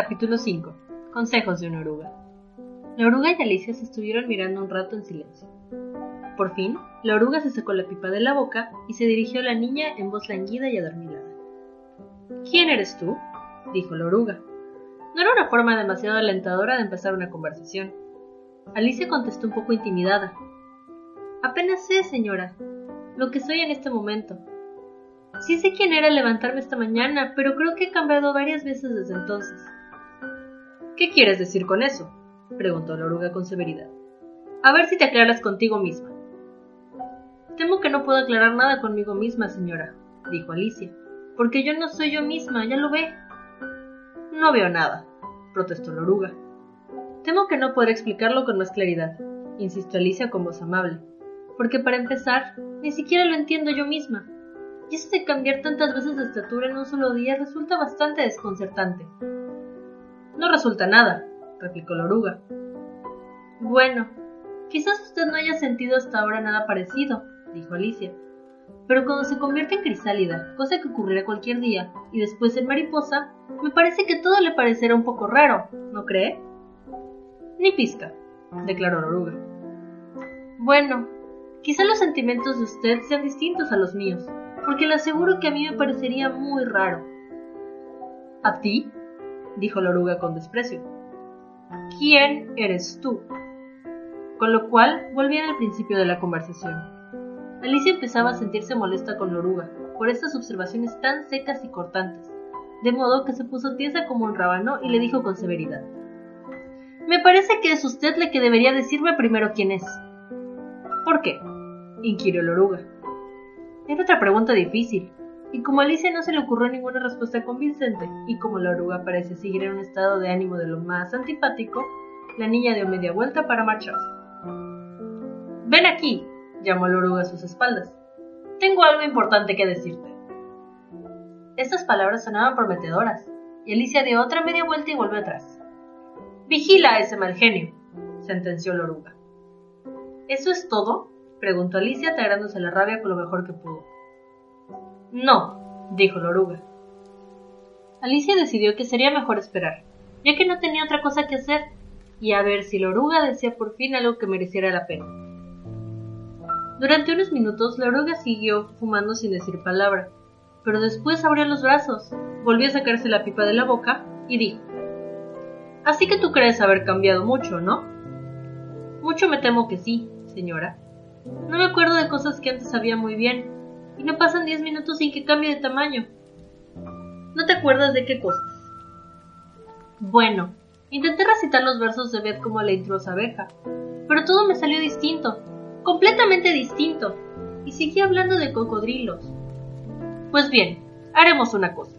Capítulo 5. Consejos de una oruga. La oruga y Alicia se estuvieron mirando un rato en silencio. Por fin, la oruga se sacó la pipa de la boca y se dirigió a la niña en voz languida y adormilada. ¿Quién eres tú? dijo la oruga. No era una forma demasiado alentadora de empezar una conversación. Alicia contestó un poco intimidada. Apenas sé, señora, lo que soy en este momento. Sí sé quién era levantarme esta mañana, pero creo que he cambiado varias veces desde entonces. ¿Qué quieres decir con eso? preguntó la oruga con severidad. A ver si te aclaras contigo misma. Temo que no puedo aclarar nada conmigo misma, señora, dijo Alicia, porque yo no soy yo misma, ya lo ve. No veo nada, protestó la oruga. Temo que no podré explicarlo con más claridad, insistió Alicia con voz amable, porque para empezar, ni siquiera lo entiendo yo misma. Y eso de cambiar tantas veces de estatura en un solo día resulta bastante desconcertante. No resulta nada, replicó la oruga. Bueno, quizás usted no haya sentido hasta ahora nada parecido, dijo Alicia. Pero cuando se convierte en crisálida, cosa que ocurrirá cualquier día, y después en mariposa, me parece que todo le parecerá un poco raro, ¿no cree? Ni pizca, declaró la oruga. Bueno, quizá los sentimientos de usted sean distintos a los míos, porque le aseguro que a mí me parecería muy raro. ¿A ti? Dijo la oruga con desprecio. ¿Quién eres tú? Con lo cual volvían al principio de la conversación. Alicia empezaba a sentirse molesta con la oruga por estas observaciones tan secas y cortantes, de modo que se puso tiesa como un rábano y le dijo con severidad. Me parece que es usted la que debería decirme primero quién es. ¿Por qué? inquirió la oruga. Era otra pregunta difícil, y como Alicia no se le ocurrió ninguna respuesta convincente, y como la oruga parece seguir en un estado de ánimo de lo más antipático, la niña dio media vuelta para marcharse. Ven aquí, llamó la oruga a sus espaldas. Tengo algo importante que decirte. Estas palabras sonaban prometedoras, y Alicia dio otra media vuelta y volvió atrás. Vigila a ese mal genio, sentenció la oruga. ¿Eso es todo? preguntó Alicia, tragándose la rabia con lo mejor que pudo. No, dijo la oruga. Alicia decidió que sería mejor esperar, ya que no tenía otra cosa que hacer, y a ver si la oruga decía por fin algo que mereciera la pena. Durante unos minutos la oruga siguió fumando sin decir palabra, pero después abrió los brazos, volvió a sacarse la pipa de la boca y dijo Así que tú crees haber cambiado mucho, ¿no? Mucho me temo que sí, señora. No me acuerdo de cosas que antes sabía muy bien, y no pasan diez minutos sin que cambie de tamaño. ¿No te acuerdas de qué cosas? Bueno, intenté recitar los versos de Beth como la intrusa abeja, pero todo me salió distinto, completamente distinto, y seguí hablando de cocodrilos. Pues bien, haremos una cosa.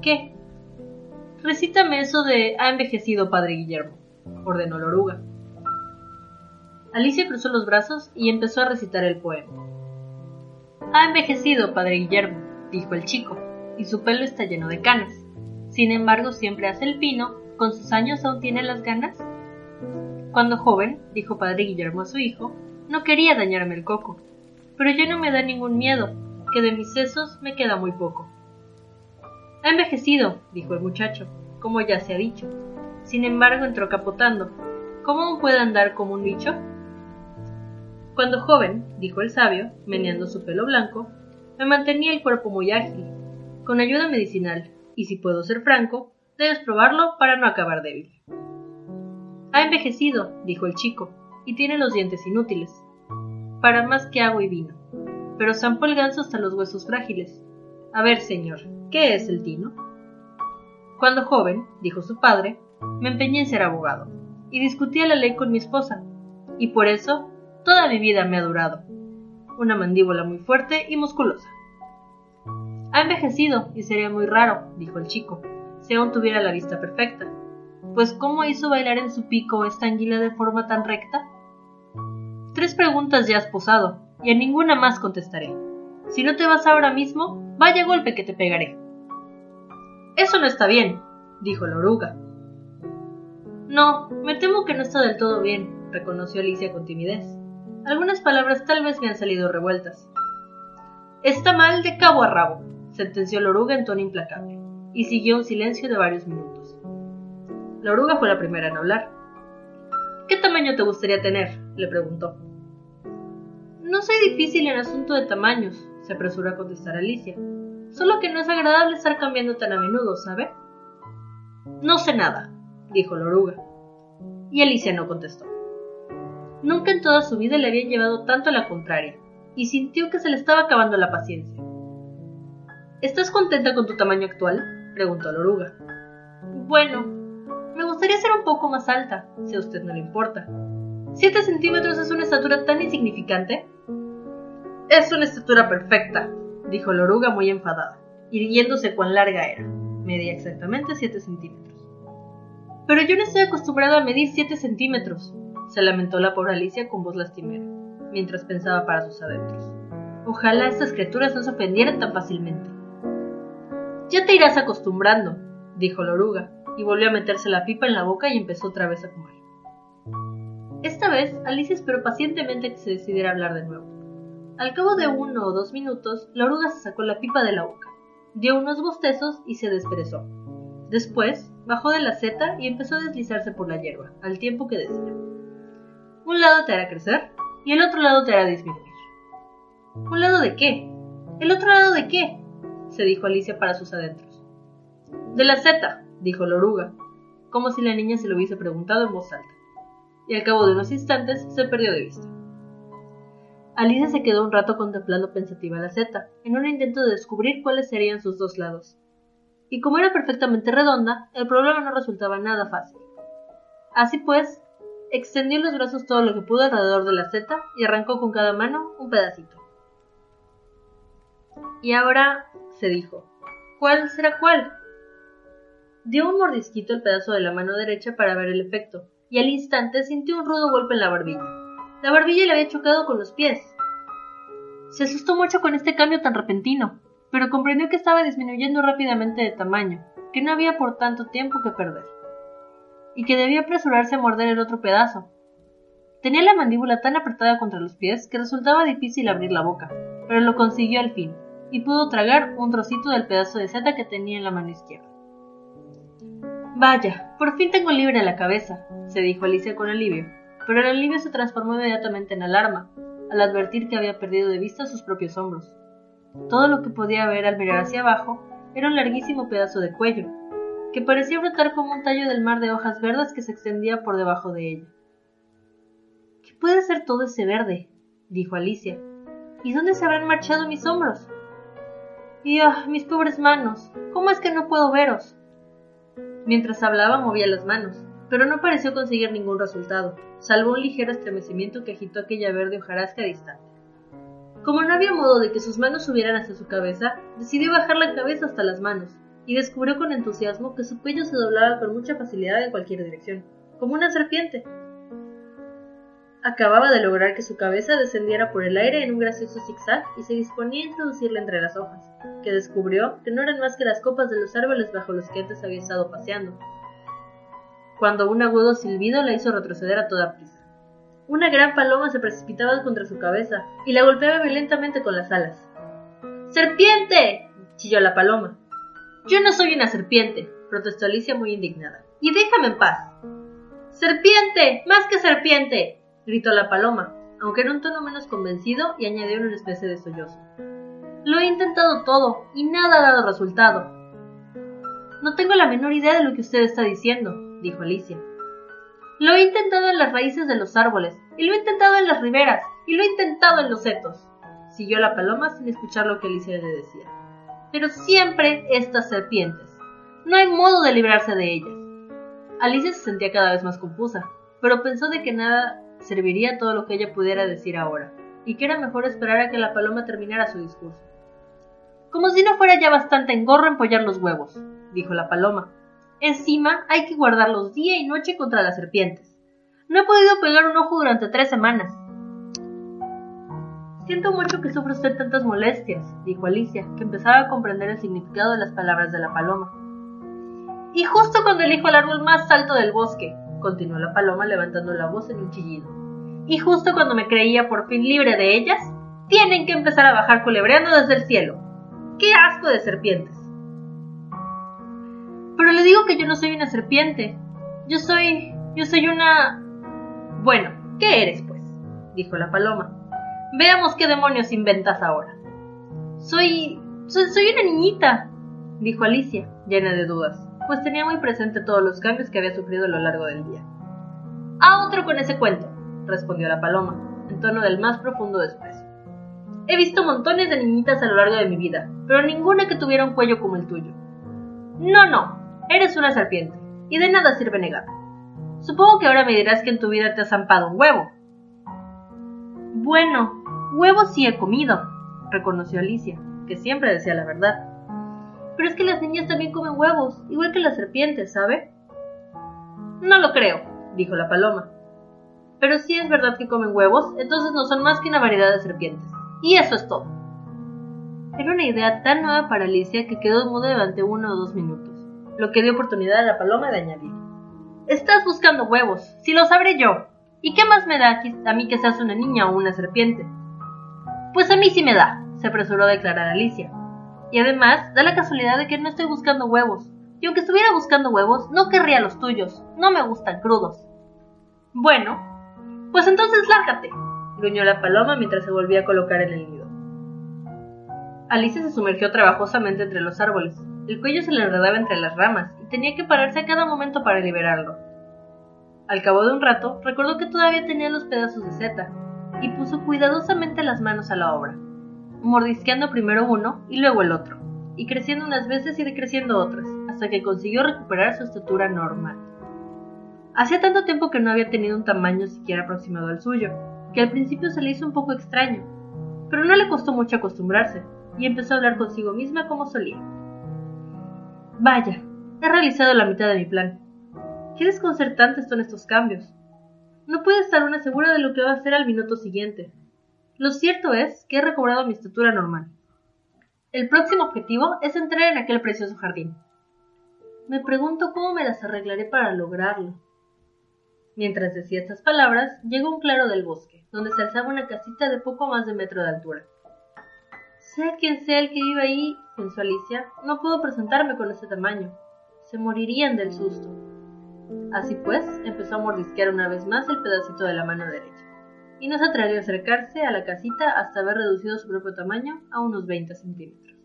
¿Qué? Recítame eso de ha envejecido padre Guillermo, ordenó la oruga. Alicia cruzó los brazos y empezó a recitar el poema. Ha envejecido, padre Guillermo, dijo el chico, y su pelo está lleno de canas. Sin embargo, siempre hace el pino, con sus años aún tiene las ganas. Cuando joven, dijo padre Guillermo a su hijo, no quería dañarme el coco, pero ya no me da ningún miedo, que de mis sesos me queda muy poco. Ha envejecido, dijo el muchacho, como ya se ha dicho. Sin embargo, entró capotando. ¿Cómo puede andar como un bicho? Cuando joven, dijo el sabio, meneando su pelo blanco, me mantenía el cuerpo muy ágil, con ayuda medicinal, y si puedo ser franco, debes probarlo para no acabar débil. Ha envejecido, dijo el chico, y tiene los dientes inútiles, para más que agua y vino, pero zampó el ganso hasta los huesos frágiles. A ver, señor, ¿qué es el tino? Cuando joven, dijo su padre, me empeñé en ser abogado, y discutía la ley con mi esposa, y por eso Toda mi vida me ha durado. Una mandíbula muy fuerte y musculosa. Ha envejecido y sería muy raro, dijo el chico, si aún tuviera la vista perfecta. Pues ¿cómo hizo bailar en su pico esta anguila de forma tan recta? Tres preguntas ya has posado, y a ninguna más contestaré. Si no te vas ahora mismo, vaya golpe que te pegaré. Eso no está bien, dijo la oruga. No, me temo que no está del todo bien, reconoció Alicia con timidez. Algunas palabras tal vez me han salido revueltas. Está mal de cabo a rabo, sentenció la oruga en tono implacable. y siguió un silencio de varios minutos. La oruga fue la primera en hablar. ¿Qué tamaño te gustaría tener? le preguntó. No soy difícil en asunto de tamaños, se apresuró a contestar Alicia. Solo que no es agradable estar cambiando tan a menudo, ¿sabe? No sé nada, dijo la oruga. Y Alicia no contestó. Nunca en toda su vida le habían llevado tanto a la contraria, y sintió que se le estaba acabando la paciencia. ¿Estás contenta con tu tamaño actual? preguntó la oruga. Bueno, me gustaría ser un poco más alta, si a usted no le importa. ¿Siete centímetros es una estatura tan insignificante? Es una estatura perfecta, dijo la oruga muy enfadada, irguiéndose cuán larga era. Medía exactamente siete centímetros. Pero yo no estoy acostumbrada a medir siete centímetros, se lamentó la pobre Alicia con voz lastimera, mientras pensaba para sus adentros. Ojalá estas criaturas no se ofendieran tan fácilmente. Ya te irás acostumbrando, dijo la oruga, y volvió a meterse la pipa en la boca y empezó otra vez a comer. Esta vez, Alicia esperó pacientemente que se decidiera hablar de nuevo. Al cabo de uno o dos minutos, la oruga se sacó la pipa de la boca, dio unos bostezos y se desperezó. Después, bajó de la seta y empezó a deslizarse por la hierba, al tiempo que decía: Un lado te hará crecer y el otro lado te hará disminuir. ¿Un lado de qué? ¿El otro lado de qué? se dijo Alicia para sus adentros. De la seta, dijo la oruga, como si la niña se lo hubiese preguntado en voz alta, y al cabo de unos instantes se perdió de vista. Alicia se quedó un rato contemplando pensativa la seta, en un intento de descubrir cuáles serían sus dos lados. Y como era perfectamente redonda, el problema no resultaba nada fácil. Así pues, extendió los brazos todo lo que pudo alrededor de la seta y arrancó con cada mano un pedacito. Y ahora, se dijo, ¿cuál será cuál? Dio un mordisquito al pedazo de la mano derecha para ver el efecto, y al instante sintió un rudo golpe en la barbilla. La barbilla le había chocado con los pies. Se asustó mucho con este cambio tan repentino, pero comprendió que estaba disminuyendo rápidamente de tamaño, que no había por tanto tiempo que perder, y que debía apresurarse a morder el otro pedazo. Tenía la mandíbula tan apretada contra los pies que resultaba difícil abrir la boca, pero lo consiguió al fin, y pudo tragar un trocito del pedazo de seta que tenía en la mano izquierda. Vaya, por fin tengo libre la cabeza, se dijo Alicia con alivio, pero el alivio se transformó inmediatamente en alarma, al advertir que había perdido de vista sus propios hombros. Todo lo que podía ver al mirar hacia abajo era un larguísimo pedazo de cuello, que parecía brotar como un tallo del mar de hojas verdes que se extendía por debajo de ella. ¿Qué puede ser todo ese verde? dijo Alicia. ¿Y dónde se habrán marchado mis hombros? Y ah, mis pobres manos, ¿cómo es que no puedo veros? Mientras hablaba movía las manos, pero no pareció conseguir ningún resultado, salvo un ligero estremecimiento que agitó aquella verde hojarasca distante. Como no había modo de que sus manos subieran hacia su cabeza, decidió bajar la cabeza hasta las manos, y descubrió con entusiasmo que su cuello se doblaba con mucha facilidad en cualquier dirección, como una serpiente. Acababa de lograr que su cabeza descendiera por el aire en un gracioso zigzag y se disponía a introducirla entre las hojas, que descubrió que no eran más que las copas de los árboles bajo los que antes había estado paseando, cuando un agudo silbido la hizo retroceder a toda prisa. Una gran paloma se precipitaba contra su cabeza y la golpeaba violentamente con las alas. ¡Serpiente! chilló la paloma. Yo no soy una serpiente, protestó Alicia muy indignada. Y déjame en paz. ¡Serpiente! ¡Más que serpiente! gritó la paloma, aunque en un tono menos convencido y añadió una especie de sollozo. Lo he intentado todo y nada ha dado resultado. No tengo la menor idea de lo que usted está diciendo, dijo Alicia. Lo he intentado en las raíces de los árboles, y lo he intentado en las riberas, y lo he intentado en los setos, siguió la paloma sin escuchar lo que Alicia le decía. Pero siempre estas serpientes. No hay modo de librarse de ellas. Alicia se sentía cada vez más confusa, pero pensó de que nada serviría todo lo que ella pudiera decir ahora, y que era mejor esperar a que la paloma terminara su discurso. Como si no fuera ya bastante engorro empollar los huevos, dijo la paloma, Encima hay que guardarlos día y noche contra las serpientes. No he podido pegar un ojo durante tres semanas. Siento mucho que sufra usted tantas molestias, dijo Alicia, que empezaba a comprender el significado de las palabras de la paloma. Y justo cuando elijo el árbol más alto del bosque, continuó la paloma levantando la voz en un chillido. Y justo cuando me creía por fin libre de ellas, tienen que empezar a bajar culebreando desde el cielo. ¡Qué asco de serpientes! que yo no soy una serpiente. Yo soy... yo soy una... Bueno, ¿qué eres, pues? dijo la paloma. Veamos qué demonios inventas ahora. Soy... soy, una niñita, dijo Alicia, llena de dudas, pues tenía muy presente todos los cambios que había sufrido a lo largo del día. A otro con ese cuento, respondió la paloma, en tono del más profundo desprecio. He visto montones de niñitas a lo largo de mi vida, pero ninguna que tuviera un cuello como el tuyo. No, no, eres una serpiente, y de nada sirve negar. Supongo que ahora me dirás que en tu vida te has zampado un huevo. Bueno, huevos sí he comido, reconoció Alicia, que siempre decía la verdad. Pero es que las niñas también comen huevos, igual que las serpientes, ¿sabe? No lo creo, dijo la paloma. Pero si es verdad que comen huevos, entonces no son más que una variedad de serpientes. Y eso es todo. Era una idea tan nueva para Alicia que quedó muda durante uno o dos minutos, lo que dio oportunidad a la paloma de añadir. Estás buscando huevos, si lo sabré yo. ¿Y qué más me da a mí que seas una niña o una serpiente? Pues a mí sí me da, se apresuró a declarar Alicia. Y además, da la casualidad de que no estoy buscando huevos. Y aunque estuviera buscando huevos, no querría los tuyos. No me gustan crudos. Bueno, pues entonces lárgate, gruñó la paloma mientras se volvía a colocar en el nido. Alicia se sumergió trabajosamente entre los árboles. El cuello se le enredaba entre las ramas y tenía que pararse a cada momento para liberarlo. Al cabo de un rato, recordó que todavía tenía los pedazos de seta y puso cuidadosamente las manos a la obra, mordisqueando primero uno y luego el otro, y creciendo unas veces y decreciendo otras, hasta que consiguió recuperar su estatura normal. Hacía tanto tiempo que no había tenido un tamaño siquiera aproximado al suyo, que al principio se le hizo un poco extraño, pero no le costó mucho acostumbrarse, y empezó a hablar consigo misma como solía. Vaya, he realizado la mitad de mi plan. Qué desconcertantes son estos cambios. No puede estar una segura de lo que va a hacer al minuto siguiente. Lo cierto es que he recobrado mi estatura normal. El próximo objetivo es entrar en aquel precioso jardín. Me pregunto cómo me las arreglaré para lograrlo. Mientras decía estas palabras, llegó un claro del bosque, donde se alzaba una casita de poco más de metro de altura. Sea quien sea el que vive ahí, pensó Alicia, no puedo presentarme con ese tamaño. Se morirían del susto. Así pues, empezó a mordisquear una vez más el pedacito de la mano derecha, y no se atrevió a acercarse a la casita hasta haber reducido su propio tamaño a unos 20 centímetros.